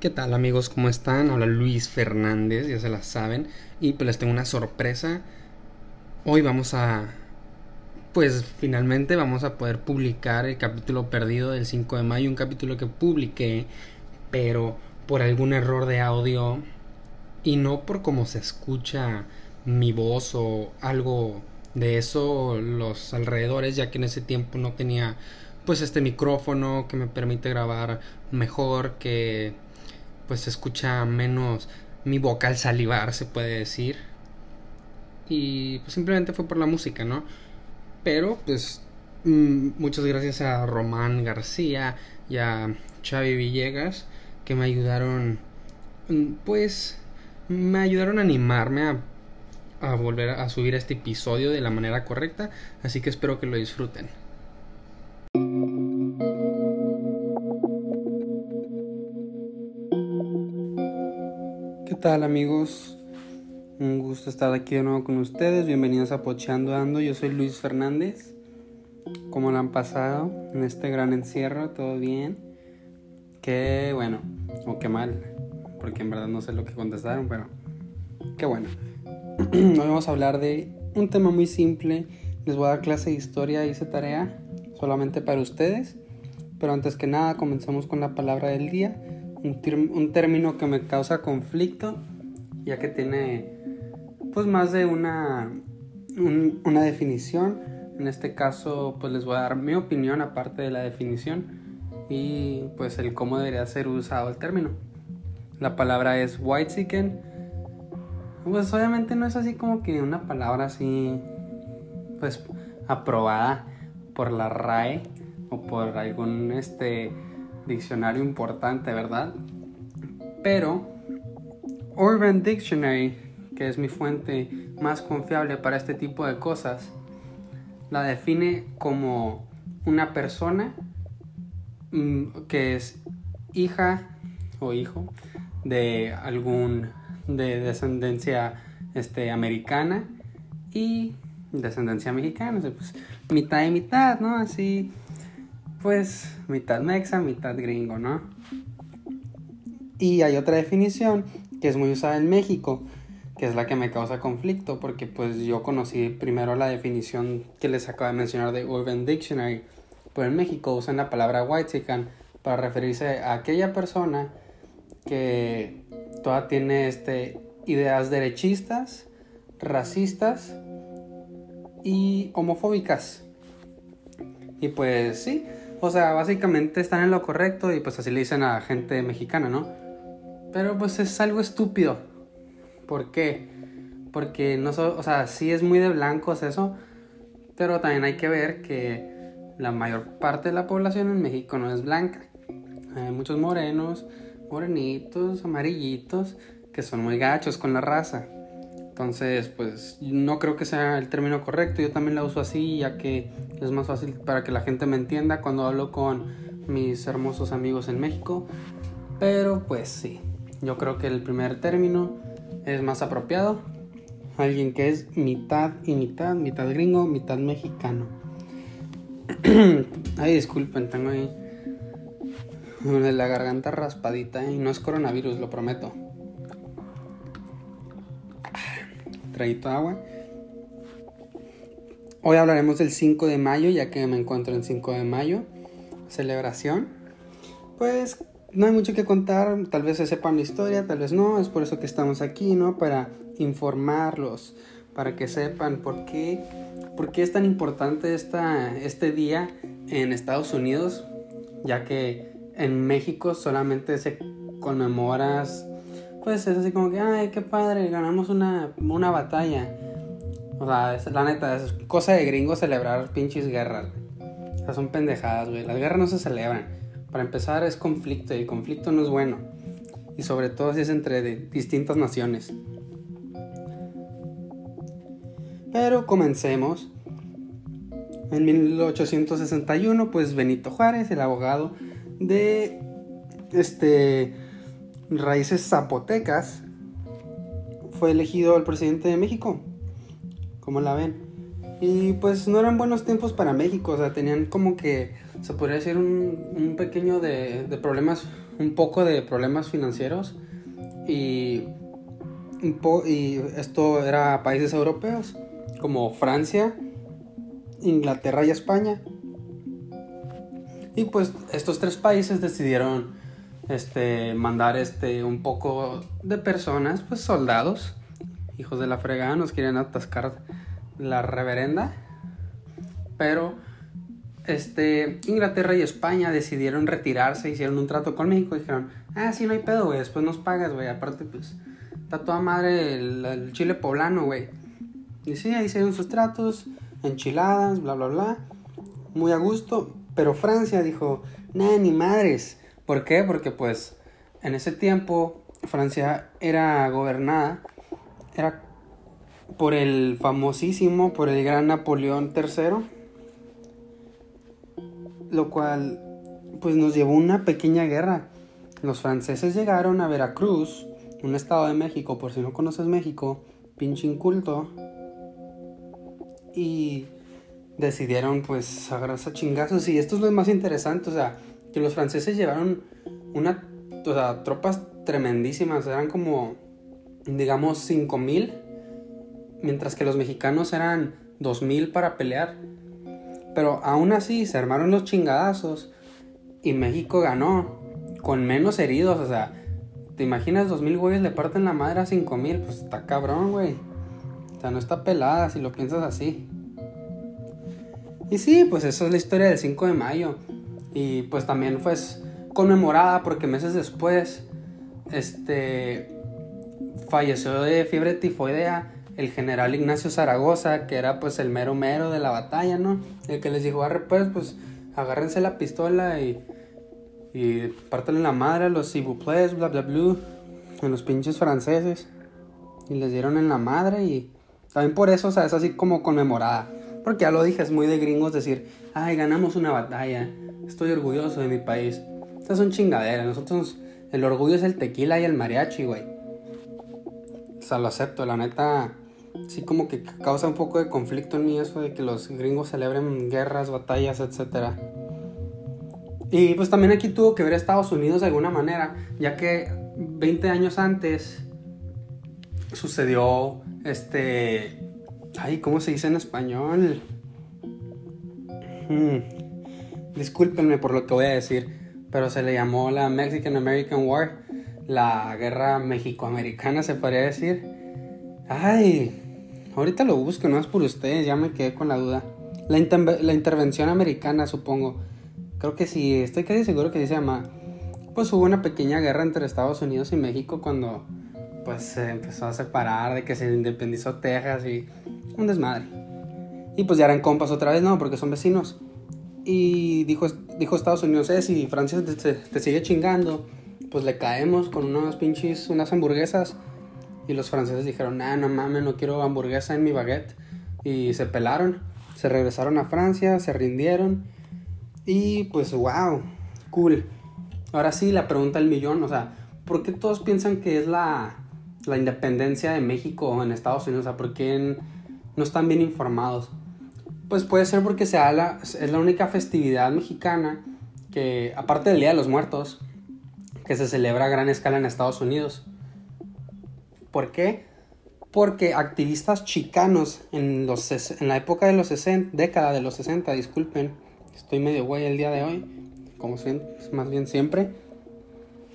¿Qué tal amigos? ¿Cómo están? Habla Luis Fernández, ya se la saben. Y pues les tengo una sorpresa. Hoy vamos a... Pues finalmente vamos a poder publicar el capítulo perdido del 5 de mayo. Un capítulo que publiqué, pero por algún error de audio. Y no por cómo se escucha mi voz o algo de eso los alrededores, ya que en ese tiempo no tenía pues este micrófono que me permite grabar mejor que pues se escucha menos mi vocal salivar, se puede decir. Y pues simplemente fue por la música, ¿no? Pero pues mm, muchas gracias a Román García y a Xavi Villegas que me ayudaron, mm, pues me ayudaron a animarme a, a volver a subir este episodio de la manera correcta, así que espero que lo disfruten. Tal amigos? Un gusto estar aquí de nuevo con ustedes. Bienvenidos a Pocheando Ando. Yo soy Luis Fernández. ¿Cómo lo han pasado en este gran encierro? ¿Todo bien? Qué bueno o qué mal. Porque en verdad no sé lo que contestaron, pero qué bueno. Hoy vamos a hablar de un tema muy simple. Les voy a dar clase de historia. Hice tarea solamente para ustedes. Pero antes que nada, comencemos con la palabra del día un, término que me causa conflicto, ya que tiene pues más de una, una definición. En este caso pues les voy a dar mi opinión aparte de la definición y pues el cómo debería ser usado el término. La palabra es white chicken. Pues obviamente no es así como que una palabra así pues aprobada por la RAE o por algún este diccionario importante, ¿verdad? Pero Urban Dictionary, que es mi fuente más confiable para este tipo de cosas, la define como una persona mm, que es hija o hijo de algún de descendencia este, americana y descendencia mexicana, pues mitad y mitad, ¿no? Así pues mitad mexa, mitad gringo, ¿no? Y hay otra definición que es muy usada en México, que es la que me causa conflicto, porque pues yo conocí primero la definición que les acabo de mencionar de Urban Dictionary, pero en México usan la palabra white para referirse a aquella persona que toda tiene este, ideas derechistas, racistas y homofóbicas. Y pues sí, o sea, básicamente están en lo correcto y pues así le dicen a gente mexicana, ¿no? Pero pues es algo estúpido. ¿Por qué? Porque no so, o sea, sí es muy de blancos eso, pero también hay que ver que la mayor parte de la población en México no es blanca. Hay muchos morenos, morenitos, amarillitos, que son muy gachos con la raza. Entonces, pues no creo que sea el término correcto. Yo también la uso así, ya que es más fácil para que la gente me entienda cuando hablo con mis hermosos amigos en México. Pero pues sí, yo creo que el primer término es más apropiado. Alguien que es mitad y mitad, mitad gringo, mitad mexicano. Ay, disculpen, tengo ahí la garganta raspadita y no es coronavirus, lo prometo. Agua. Hoy hablaremos del 5 de mayo, ya que me encuentro en 5 de mayo, celebración. Pues no hay mucho que contar, tal vez se sepan la historia, tal vez no, es por eso que estamos aquí, ¿no? Para informarlos, para que sepan por qué, por qué es tan importante esta, este día en Estados Unidos, ya que en México solamente se conmemora pues es así como que, ay, qué padre, ganamos una, una batalla. O sea, es, la neta, es cosa de gringo celebrar pinches guerras. O sea, son pendejadas, güey. Las guerras no se celebran. Para empezar, es conflicto y el conflicto no es bueno. Y sobre todo si es entre distintas naciones. Pero comencemos. En 1861, pues Benito Juárez, el abogado de este raíces zapotecas, fue elegido el presidente de México. como la ven? Y pues no eran buenos tiempos para México, o sea, tenían como que, se podría decir, un, pequeño de, problemas un poco de problemas financieros y, y esto era países europeos como Francia, Inglaterra y España. Y pues estos tres países decidieron este, mandar este, un poco de personas, pues soldados, hijos de la fregada, nos quieren atascar la reverenda. Pero este, Inglaterra y España decidieron retirarse, hicieron un trato con México y dijeron, ah, sí, no hay pedo, güey, después nos pagas, güey, aparte, pues, está toda madre el, chile poblano, güey. Y sí, ahí hicieron sus tratos, enchiladas, bla, bla, bla, muy a gusto, pero Francia dijo, nada, ni madres. ¿Por qué? Porque, pues, en ese tiempo, Francia era gobernada, era por el famosísimo, por el gran Napoleón III lo cual pues nos llevó una pequeña guerra. Los franceses llegaron a Veracruz, un estado de México, por si no conoces México, pinche inculto, y decidieron pues agarrarse a chingazos. Y esto es lo más interesante, o sea, que los franceses llevaron una, o sea, tropas tremendísimas, eran como, digamos, 5000, mientras que los mexicanos eran 2000 para pelear. Pero aún así se armaron los chingadazos y México ganó con menos heridos. O sea, ¿te imaginas dos mil güeyes le parten la madre a cinco mil? Pues está cabrón, güey. O sea, no está pelada si lo piensas así. Y sí, pues eso es la historia del 5 de mayo. Y pues también fue conmemorada porque meses después, este, falleció de fiebre tifoidea el general Ignacio Zaragoza, que era pues el mero mero de la batalla, ¿no? El que les dijo, arre pues, pues agárrense la pistola y, y pártanle la madre a los cibuplés, bla bla bla, a los pinches franceses. Y les dieron en la madre y también por eso, o sea, es así como conmemorada. Porque ya lo dije, es muy de gringos decir, ay, ganamos una batalla, estoy orgulloso de mi país. Estas son chingaderas, nosotros, el orgullo es el tequila y el mariachi, güey. O sea, lo acepto, la neta, sí como que causa un poco de conflicto en mí eso de que los gringos celebren guerras, batallas, etc. Y pues también aquí tuvo que ver Estados Unidos de alguna manera, ya que 20 años antes sucedió este... Ay, ¿cómo se dice en español? Hmm. Discúlpenme por lo que voy a decir, pero se le llamó la Mexican American War, la guerra mexicoamericana se podría decir. Ay, Ahorita lo busco, no es por ustedes, ya me quedé con la duda. La, intervención americana, supongo. Creo que sí, estoy casi seguro que se llama. Pues hubo una pequeña guerra entre Estados Unidos y México cuando pues se empezó a separar de que se independizó Texas y un desmadre. Y pues ya eran compas otra vez, no, porque son vecinos. Y dijo, dijo Estados Unidos, eh, si Francia te, sigue chingando, pues le caemos con unos pinches, unas hamburguesas y los franceses dijeron, nah, no mames, no quiero hamburguesa en mi baguette. Y se pelaron, se regresaron a Francia, se rindieron. Y pues, wow, cool. Ahora sí, la pregunta del millón, o sea, ¿por qué todos piensan que es la, la independencia de México en Estados Unidos? O sea, ¿por qué no están bien informados? Pues puede ser porque sea la, es la única festividad mexicana que, aparte del Día de los Muertos, que se celebra a gran escala en Estados Unidos. ¿Por qué? Porque activistas chicanos en, los, en la época de los 60, década de los 60, disculpen, estoy medio güey el día de hoy, como más bien siempre,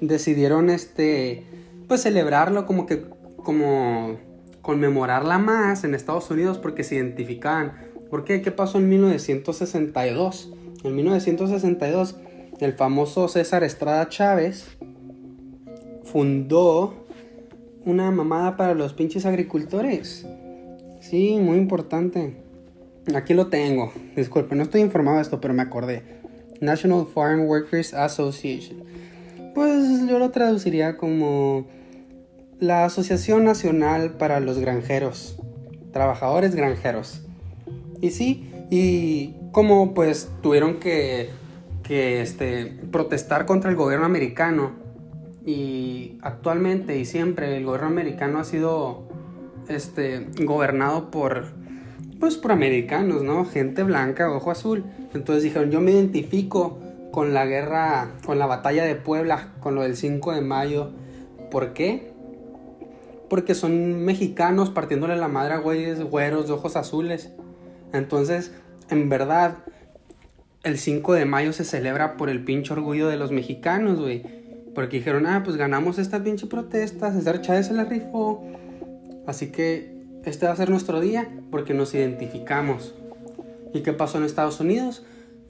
decidieron este, pues celebrarlo como que, como conmemorarla más en Estados Unidos porque se identificaban. ¿Por qué? ¿Qué pasó en 1962? En 1962, el famoso César Estrada Chávez fundó una mamada para los pinches agricultores. Sí, muy importante. Aquí lo tengo. Disculpe, no estoy informado de esto, pero me acordé. National Farm Workers Association. Pues yo lo traduciría como la Asociación Nacional para los Granjeros. Trabajadores granjeros. Y sí, y como pues tuvieron que, que este, protestar contra el gobierno americano y actualmente y siempre el gobierno americano ha sido este, gobernado por, pues, por americanos, ¿no? Gente blanca, ojo azul. Entonces dijeron, yo me identifico con la guerra, con la batalla de Puebla, con lo del 5 de mayo. ¿Por qué? Porque son mexicanos partiéndole la madre a güeyes güeros de ojos azules. Entonces, en verdad, el 5 de mayo se celebra por el pinche orgullo de los mexicanos, güey. Porque dijeron, ah, pues ganamos esta pinche protesta, César Chávez se la rifó. Así que este va a ser nuestro día porque nos identificamos. ¿Y qué pasó en Estados Unidos?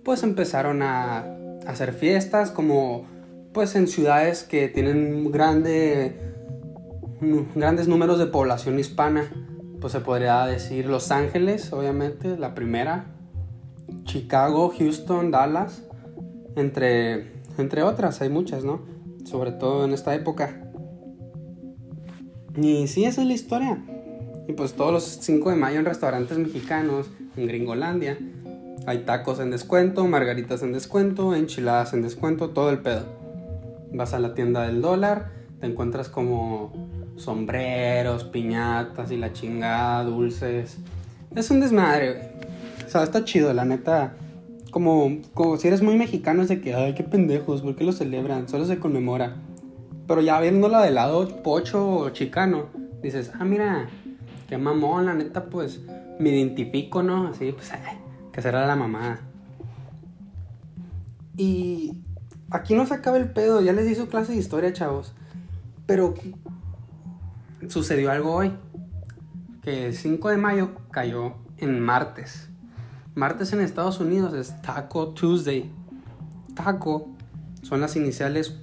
Pues empezaron a hacer fiestas como pues en ciudades que tienen grande, grandes números de población hispana. Pues se podría decir Los Ángeles, obviamente, la primera. Chicago, Houston, Dallas, entre, entre otras, hay muchas, ¿no? Sobre todo en esta época. Y sí, esa es la historia. Y pues todos los 5 de mayo en restaurantes mexicanos, en Gringolandia, hay tacos en descuento, margaritas en descuento, enchiladas en descuento, todo el pedo. Vas a la tienda del dólar, te encuentras como sombreros, piñatas y la chingada, dulces. Es un desmadre, güey. O sea, está chido, la neta. Como, como si eres muy mexicano, es de que, ay, qué pendejos, ¿por qué lo celebran? Solo se conmemora. Pero ya viéndola del lado pocho o chicano, dices, ah, mira, qué mamón, la neta, pues me identifico, ¿no? Así, pues, que será la mamá. Y aquí no se acaba el pedo, ya les di su clase de historia, chavos. Pero sucedió algo hoy. Que el 5 de mayo cayó en martes. Martes en Estados Unidos es Taco Tuesday. Taco son las iniciales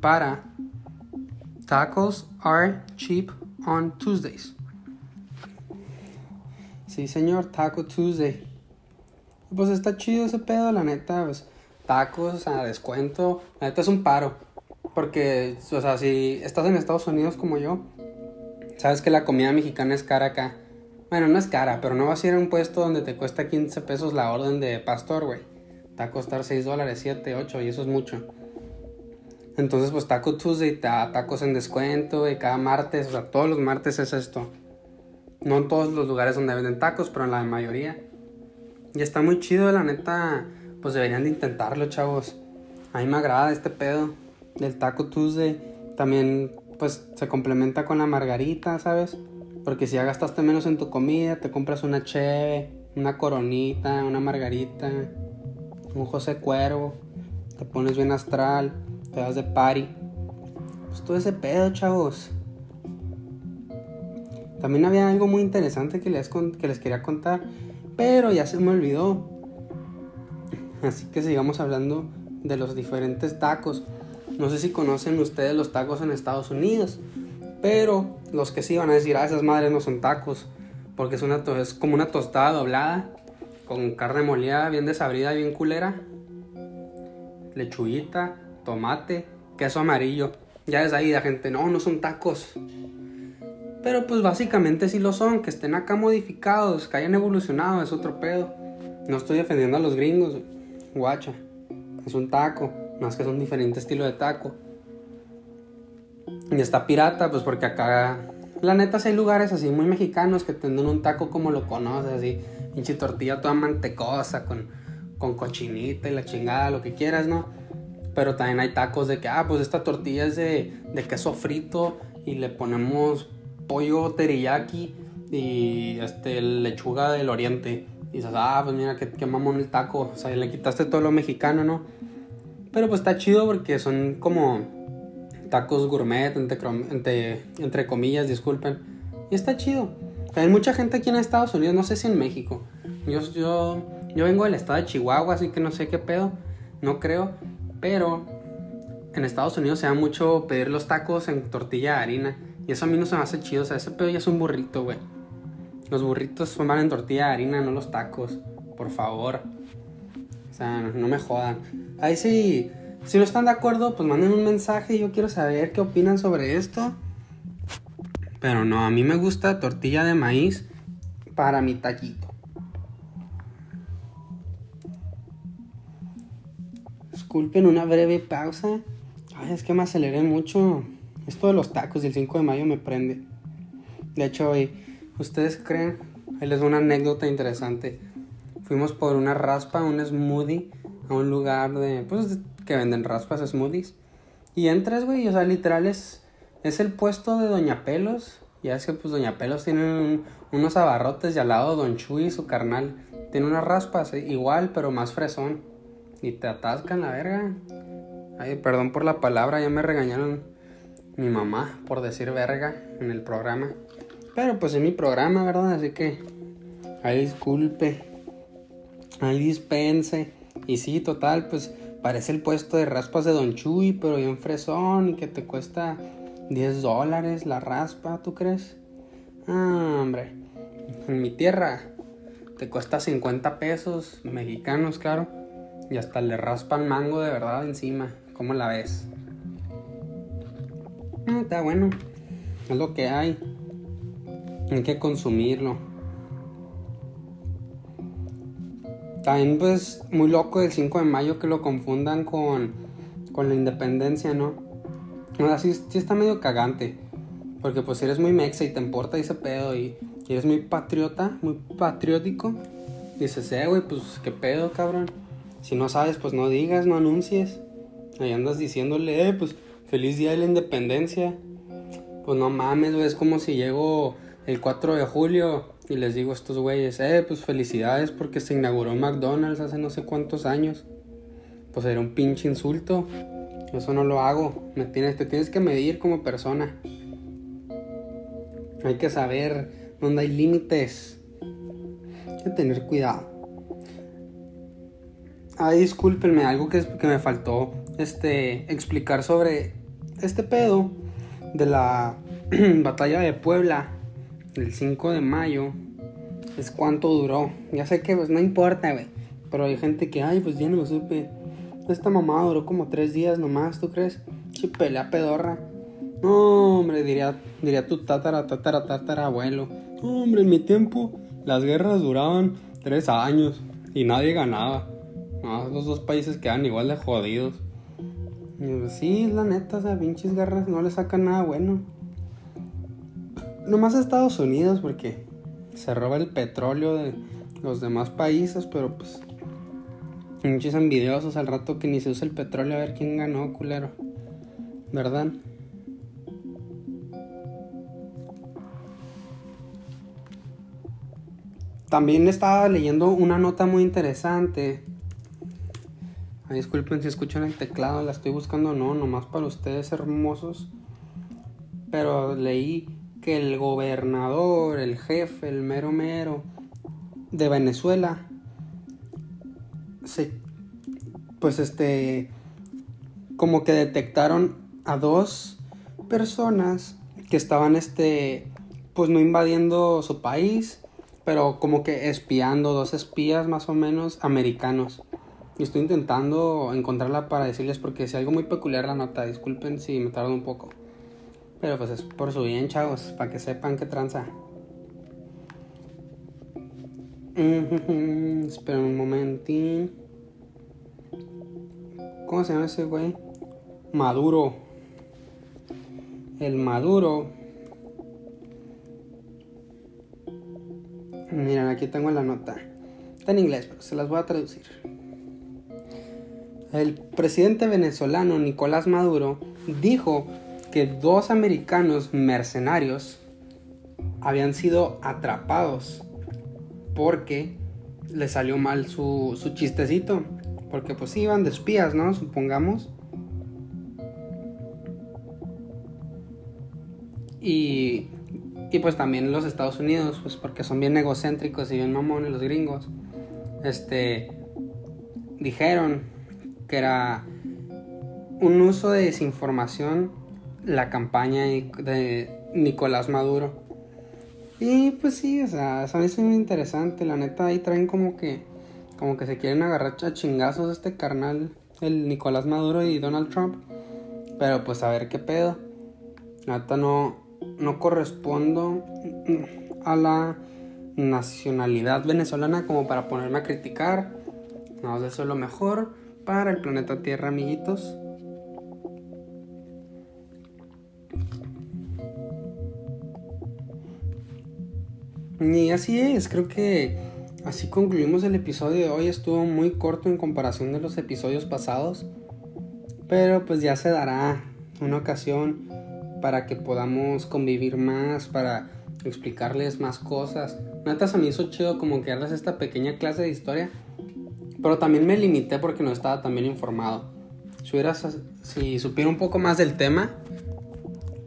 para Tacos are cheap on Tuesdays. Sí, señor, Taco Tuesday. Pues está chido ese pedo, la neta, pues tacos a descuento. La neta es un paro. Porque, o sea, si estás en Estados Unidos como yo, sabes que la comida mexicana es cara acá. Bueno, no es cara, pero no vas a ir a un puesto donde te cuesta 15 pesos la orden de pastor, güey. Te va a costar 6 dólares, 7, 8, y eso es mucho. Entonces, pues Taco Tuesday, tacos en descuento, y cada martes, o sea, todos los martes es esto. No en todos los lugares donde venden tacos, pero en la mayoría. Y está muy chido, la neta. Pues deberían de intentarlo, chavos. A mí me agrada este pedo del Taco Tuesday. También, pues, se complementa con la margarita, ¿sabes? Porque si ya gastaste menos en tu comida, te compras una cheve, una coronita, una margarita, un José Cuervo, te pones bien astral, te das de party. Pues todo ese pedo, chavos. También había algo muy interesante que les, que les quería contar, pero ya se me olvidó. Así que sigamos hablando de los diferentes tacos. No sé si conocen ustedes los tacos en Estados Unidos, pero los que sí van a decir, ah, esas madres no son tacos, porque es, una es como una tostada doblada, con carne molida bien desabrida, bien culera, lechuguita, tomate, queso amarillo. Ya es ahí la gente, no, no son tacos. Pero pues básicamente sí lo son, que estén acá modificados, que hayan evolucionado, es otro pedo. No estoy defendiendo a los gringos, guacha. Es un taco, más que es un diferente estilo de taco. Y está pirata, pues porque acá, la neta, si hay lugares así muy mexicanos que tienen un taco como lo conoces, así, pinche tortilla toda mantecosa, con, con cochinita y la chingada, lo que quieras, ¿no? Pero también hay tacos de que, ah, pues esta tortilla es de, de queso frito y le ponemos pollo teriyaki y este, lechuga del oriente. Y dices, ah, pues mira, qué, qué mamón el taco. O sea, le quitaste todo lo mexicano, ¿no? Pero pues está chido porque son como tacos gourmet, entre, entre, comillas, disculpen. Y está chido. Hay mucha gente aquí en Estados Unidos, no sé si en México. Yo, yo, yo vengo del estado de Chihuahua, así que no sé qué pedo. No creo. Pero en Estados Unidos se da mucho pedir los tacos en tortilla de harina. Y eso a mí no se me hace chido. O sea, ese pedo ya es un burrito, güey. Los burritos van en tortilla de harina, no los tacos. Por favor. O sea, no me jodan. Ahí sí. Si no están de acuerdo, pues manden un mensaje. Yo quiero saber qué opinan sobre esto. Pero no, a mí me gusta tortilla de maíz para mi taquito. Disculpen una breve pausa. Ay, es que me aceleré mucho. Esto de los tacos del 5 de mayo me prende. De hecho, hoy, ¿ustedes creen? Ahí les doy una anécdota interesante. Fuimos por una raspa, un smoothie, a un lugar de, pues, que venden raspas, smoothies. Y entras, güey, o sea, literal es, es el puesto de Doña Pelos. Ya es que, pues, Doña Pelos tiene unos abarrotes y al lado Don Chuy, su carnal, tiene unas raspas, eh, igual, pero más fresón. Y te atascan la verga. Ay, perdón por la palabra, ya me regañaron mi mamá por decir verga en el programa. Pero pues es mi programa, ¿verdad? Así que ahí disculpe, ahí dispense. Y sí, total, pues parece el puesto de raspas de Don Chuy, pero bien fresón y que te cuesta 10 dólares la raspa, ¿tú crees? Ah, hombre, en mi tierra te cuesta 50 pesos mexicanos, claro. Y hasta le raspan mango de verdad encima. ¿Cómo la ves? Ah, está bueno. Es lo que hay. Hay que consumirlo. También pues muy loco el 5 de mayo que lo confundan con, con la independencia, ¿no? O sea, sí, está medio cagante. Porque pues eres muy mexa y te importa ese pedo y, eres muy patriota, muy patriótico, dices, eh, güey, pues qué pedo, cabrón. Si no sabes, pues no digas, no anuncies. Ahí andas diciéndole, eh, pues feliz día de la independencia. Pues no mames, güey, es como si llego el 4 de julio y les digo a estos güeyes, eh, pues felicidades porque se inauguró McDonald's hace no sé cuántos años. Pues era un pinche insulto. Eso no lo hago. Me tienes, te tienes que medir como persona. Hay que saber dónde hay límites. Hay que tener cuidado. Ay, discúlpenme, algo que, que me faltó este, explicar sobre este pedo de la batalla de Puebla del 5 de mayo es cuánto duró. Ya sé que pues no importa, güey. Pero hay gente que, ay, pues ya no lo supe. Esta mamá duró como tres días nomás, ¿tú crees? Che, pelea pedorra. No, hombre, diría, diría tu tatara, tatara, tatara, abuelo. hombre, en mi tiempo las guerras duraban tres años y nadie ganaba. No, los dos países quedan igual de jodidos. Y pues, sí, la neta, sea, pinches guerras no le sacan nada bueno. Nomás Estados Unidos porque se roba el petróleo de los demás países, pero pues muchos envidiosos al rato que ni se usa el petróleo a ver quién ganó, culero. ¿Verdad? También estaba leyendo una nota muy interesante. disculpen si escuchan el teclado, la estoy buscando, no, nomás para ustedes hermosos. Pero leí que el gobernador, el jefe, el mero mero de Venezuela, se, pues este, como que detectaron a dos personas que estaban, este, pues no invadiendo su país, pero como que espiando, dos espías más o menos americanos. Y estoy intentando encontrarla para decirles porque es algo muy peculiar la nota, disculpen si me tardo un poco. Pero pues es por su bien, chavos, para que sepan qué tranza. Espera un momentín. ¿Cómo se llama ese güey? Maduro. El Maduro. Miren, aquí tengo la nota. Está en inglés, pero se las voy a traducir. El presidente venezolano Nicolás Maduro dijo que dos americanos mercenarios habían sido atrapados porque le salió mal su, su chistecito. Porque pues iban de espías, ¿no? Supongamos. Y, y pues también los Estados Unidos, pues porque son bien egocéntricos y bien mamones los gringos. Este dijeron que era un uso de desinformación la campaña de Nicolás Maduro. Y pues sí, o sea, es muy interesante. La neta, ahí traen como que, como que se quieren agarrar a chingazos este carnal, el Nicolás Maduro y Donald Trump. Pero pues a ver qué pedo. La neta no, no correspondo a la nacionalidad venezolana como para ponerme a criticar. No, eso es lo mejor para el planeta Tierra, amiguitos. Y así es, creo que así concluimos el episodio de hoy. Estuvo muy corto en comparación de los episodios pasados. Pero pues ya se dará una ocasión para que podamos convivir más, para explicarles más cosas. Neta se me hizo chido como que darles esta pequeña clase de historia. Pero también me limité porque no estaba tan bien informado. Si, si supiera un poco más del tema,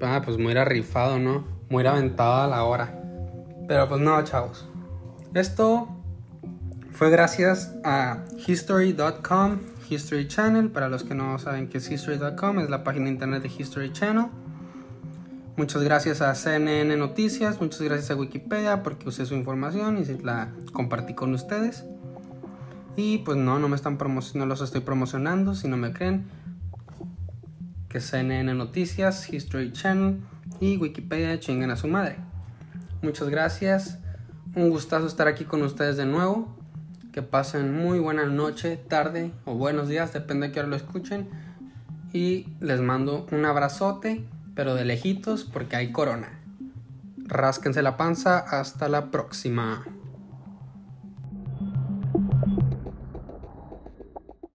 ah, pues me hubiera rifado, ¿no? Me hubiera aventado a la hora. Pero pues no, chavos. Esto fue gracias a history.com, History Channel. Para los que no saben qué es history.com, es la página de internet de History Channel. Muchas gracias a CNN Noticias, muchas gracias a Wikipedia porque usé su información y la compartí con ustedes. Y pues no, no me están no los estoy promocionando, si no me creen. Que CNN Noticias, History Channel y Wikipedia chinguen a su madre. Muchas gracias. Un gustazo estar aquí con ustedes de nuevo. Que pasen muy buena noche, tarde o buenos días, depende de qué hora lo escuchen. Y les mando un abrazote, pero de lejitos porque hay corona. Rásquense la panza. Hasta la próxima.